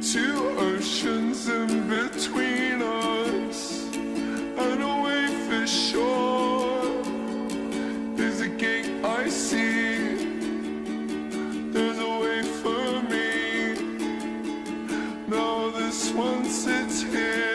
Two oceans in between us, and away for sure. There's a gate I see. There's a way for me. Now this one sits here